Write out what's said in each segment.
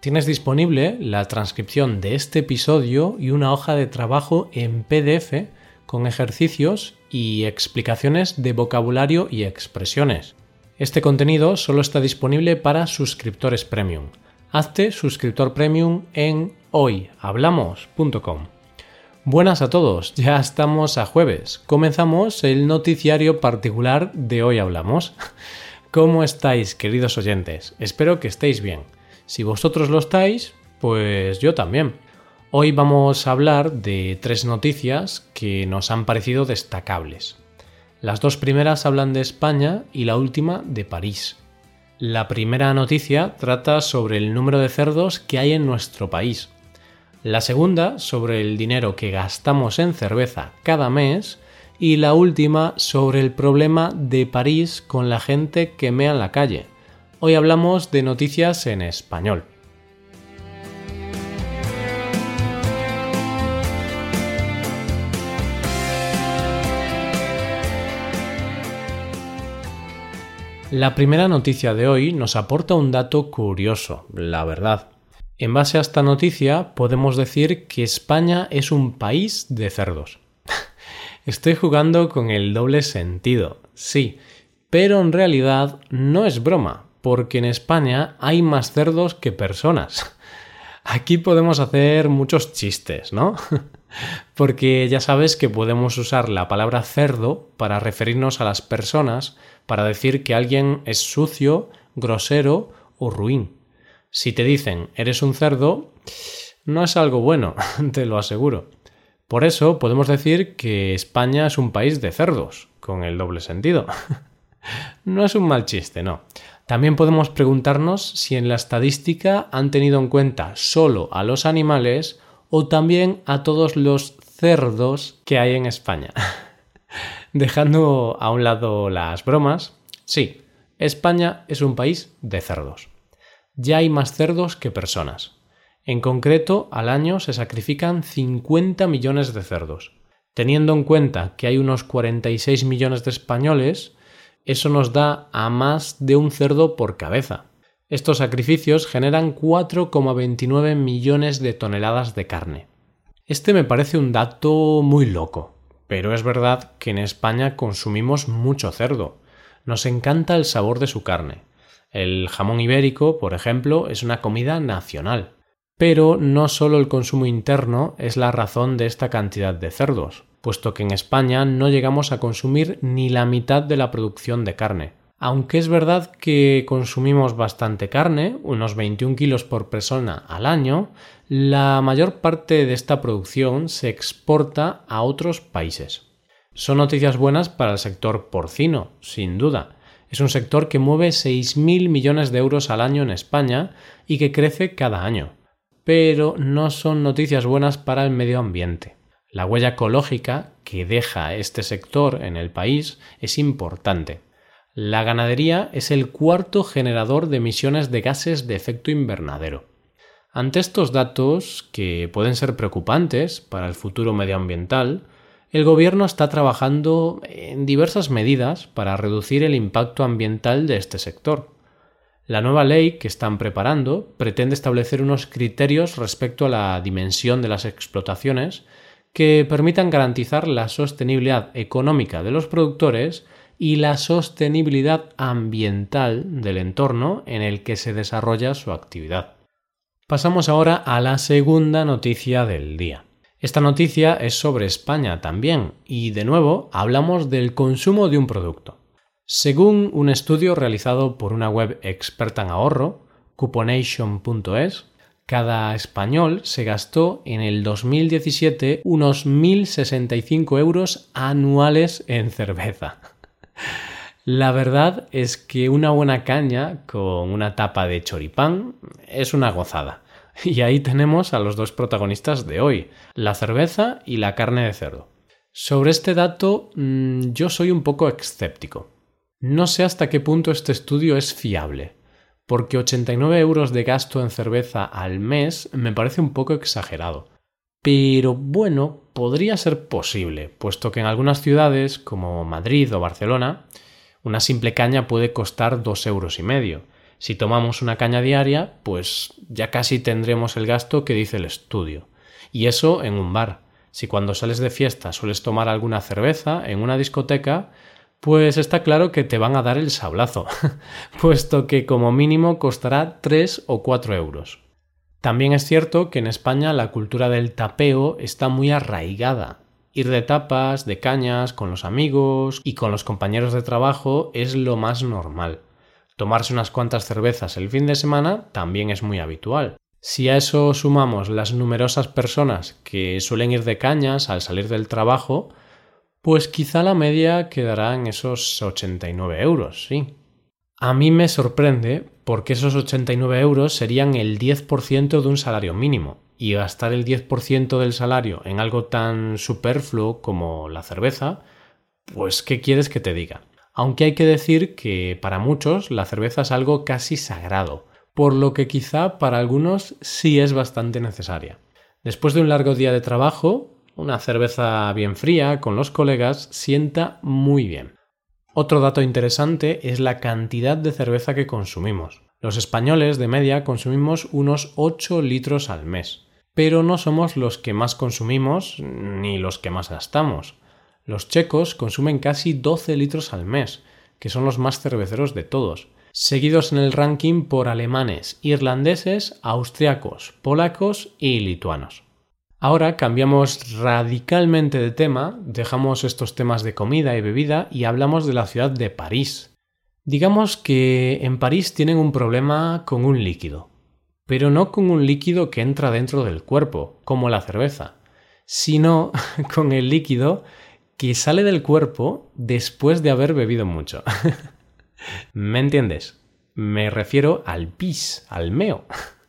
Tienes disponible la transcripción de este episodio y una hoja de trabajo en PDF con ejercicios y explicaciones de vocabulario y expresiones. Este contenido solo está disponible para suscriptores premium. Hazte suscriptor premium en hoyhablamos.com. Buenas a todos, ya estamos a jueves. Comenzamos el noticiario particular de Hoy Hablamos. ¿Cómo estáis, queridos oyentes? Espero que estéis bien. Si vosotros lo estáis, pues yo también. Hoy vamos a hablar de tres noticias que nos han parecido destacables. Las dos primeras hablan de España y la última de París. La primera noticia trata sobre el número de cerdos que hay en nuestro país. La segunda sobre el dinero que gastamos en cerveza cada mes. Y la última sobre el problema de París con la gente que mea en la calle. Hoy hablamos de noticias en español. La primera noticia de hoy nos aporta un dato curioso, la verdad. En base a esta noticia podemos decir que España es un país de cerdos. Estoy jugando con el doble sentido, sí, pero en realidad no es broma, porque en España hay más cerdos que personas. Aquí podemos hacer muchos chistes, ¿no? porque ya sabes que podemos usar la palabra cerdo para referirnos a las personas, para decir que alguien es sucio, grosero o ruin. Si te dicen eres un cerdo, no es algo bueno, te lo aseguro. Por eso podemos decir que España es un país de cerdos, con el doble sentido. no es un mal chiste, no. También podemos preguntarnos si en la estadística han tenido en cuenta solo a los animales o también a todos los cerdos que hay en España. Dejando a un lado las bromas, sí, España es un país de cerdos. Ya hay más cerdos que personas. En concreto, al año se sacrifican 50 millones de cerdos. Teniendo en cuenta que hay unos 46 millones de españoles, eso nos da a más de un cerdo por cabeza. Estos sacrificios generan 4,29 millones de toneladas de carne. Este me parece un dato muy loco, pero es verdad que en España consumimos mucho cerdo. Nos encanta el sabor de su carne. El jamón ibérico, por ejemplo, es una comida nacional. Pero no solo el consumo interno es la razón de esta cantidad de cerdos puesto que en España no llegamos a consumir ni la mitad de la producción de carne. Aunque es verdad que consumimos bastante carne, unos 21 kilos por persona al año, la mayor parte de esta producción se exporta a otros países. Son noticias buenas para el sector porcino, sin duda. Es un sector que mueve 6.000 millones de euros al año en España y que crece cada año. Pero no son noticias buenas para el medio ambiente. La huella ecológica que deja este sector en el país es importante. La ganadería es el cuarto generador de emisiones de gases de efecto invernadero. Ante estos datos, que pueden ser preocupantes para el futuro medioambiental, el Gobierno está trabajando en diversas medidas para reducir el impacto ambiental de este sector. La nueva ley que están preparando pretende establecer unos criterios respecto a la dimensión de las explotaciones que permitan garantizar la sostenibilidad económica de los productores y la sostenibilidad ambiental del entorno en el que se desarrolla su actividad. Pasamos ahora a la segunda noticia del día. Esta noticia es sobre España también y de nuevo hablamos del consumo de un producto. Según un estudio realizado por una web experta en ahorro, cuponation.es, cada español se gastó en el 2017 unos 1.065 euros anuales en cerveza. La verdad es que una buena caña con una tapa de choripán es una gozada. Y ahí tenemos a los dos protagonistas de hoy, la cerveza y la carne de cerdo. Sobre este dato mm, yo soy un poco escéptico. No sé hasta qué punto este estudio es fiable, porque 89 euros de gasto en cerveza al mes me parece un poco exagerado. Pero bueno, podría ser posible, puesto que en algunas ciudades, como Madrid o Barcelona, una simple caña puede costar dos euros y medio. Si tomamos una caña diaria, pues ya casi tendremos el gasto que dice el estudio. Y eso en un bar. Si cuando sales de fiesta sueles tomar alguna cerveza en una discoteca, pues está claro que te van a dar el sablazo, puesto que como mínimo costará 3 o 4 euros. También es cierto que en España la cultura del tapeo está muy arraigada. Ir de tapas, de cañas, con los amigos y con los compañeros de trabajo es lo más normal. Tomarse unas cuantas cervezas el fin de semana también es muy habitual. Si a eso sumamos las numerosas personas que suelen ir de cañas al salir del trabajo, pues quizá la media quedará en esos 89 euros, sí. A mí me sorprende porque esos 89 euros serían el 10% de un salario mínimo y gastar el 10% del salario en algo tan superfluo como la cerveza, pues ¿qué quieres que te diga? Aunque hay que decir que para muchos la cerveza es algo casi sagrado, por lo que quizá para algunos sí es bastante necesaria. Después de un largo día de trabajo, una cerveza bien fría con los colegas sienta muy bien. Otro dato interesante es la cantidad de cerveza que consumimos. Los españoles de media consumimos unos 8 litros al mes, pero no somos los que más consumimos ni los que más gastamos. Los checos consumen casi 12 litros al mes, que son los más cerveceros de todos, seguidos en el ranking por alemanes, irlandeses, austriacos, polacos y lituanos. Ahora cambiamos radicalmente de tema, dejamos estos temas de comida y bebida y hablamos de la ciudad de París. Digamos que en París tienen un problema con un líquido, pero no con un líquido que entra dentro del cuerpo, como la cerveza, sino con el líquido que sale del cuerpo después de haber bebido mucho. ¿Me entiendes? Me refiero al pis, al meo.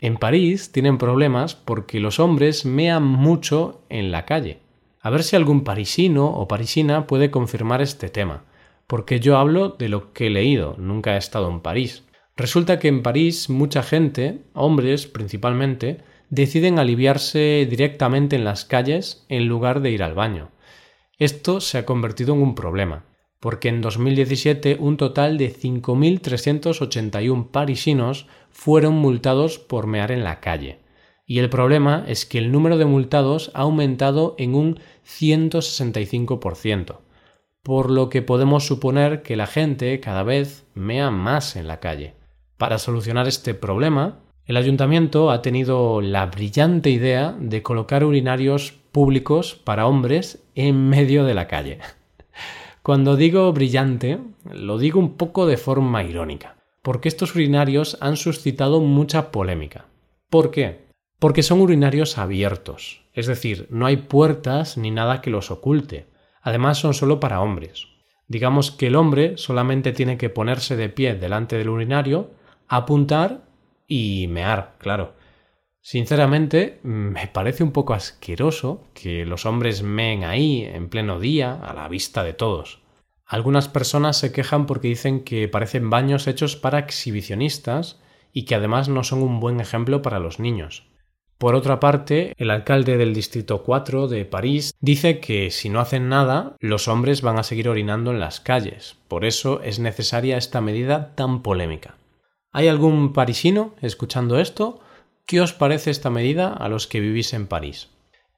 En París tienen problemas porque los hombres mean mucho en la calle. A ver si algún parisino o parisina puede confirmar este tema, porque yo hablo de lo que he leído, nunca he estado en París. Resulta que en París mucha gente, hombres principalmente, deciden aliviarse directamente en las calles en lugar de ir al baño. Esto se ha convertido en un problema, porque en 2017 un total de 5.381 parisinos fueron multados por mear en la calle. Y el problema es que el número de multados ha aumentado en un 165%, por lo que podemos suponer que la gente cada vez mea más en la calle. Para solucionar este problema, el ayuntamiento ha tenido la brillante idea de colocar urinarios públicos para hombres en medio de la calle. Cuando digo brillante, lo digo un poco de forma irónica, porque estos urinarios han suscitado mucha polémica. ¿Por qué? Porque son urinarios abiertos, es decir, no hay puertas ni nada que los oculte. Además son solo para hombres. Digamos que el hombre solamente tiene que ponerse de pie delante del urinario, apuntar y mear, claro. Sinceramente, me parece un poco asqueroso que los hombres meen ahí, en pleno día, a la vista de todos. Algunas personas se quejan porque dicen que parecen baños hechos para exhibicionistas y que además no son un buen ejemplo para los niños. Por otra parte, el alcalde del Distrito 4 de París dice que si no hacen nada, los hombres van a seguir orinando en las calles. Por eso es necesaria esta medida tan polémica. ¿Hay algún parisino escuchando esto? ¿Qué os parece esta medida a los que vivís en París?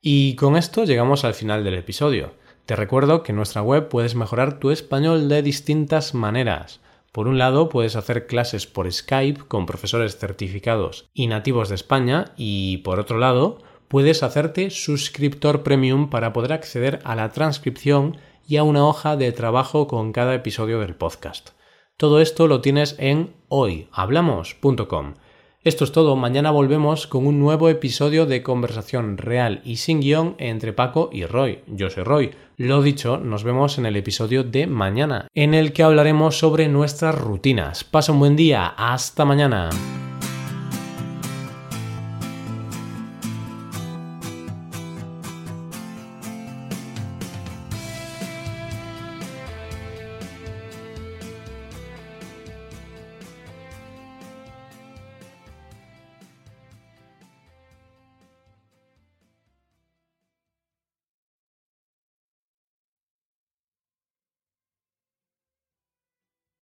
Y con esto llegamos al final del episodio. Te recuerdo que en nuestra web puedes mejorar tu español de distintas maneras. Por un lado, puedes hacer clases por Skype con profesores certificados y nativos de España y por otro lado, puedes hacerte suscriptor premium para poder acceder a la transcripción y a una hoja de trabajo con cada episodio del podcast. Todo esto lo tienes en hoyhablamos.com. Esto es todo, mañana volvemos con un nuevo episodio de conversación real y sin guion entre Paco y Roy. Yo soy Roy. Lo dicho, nos vemos en el episodio de mañana, en el que hablaremos sobre nuestras rutinas. Pasa un buen día, hasta mañana.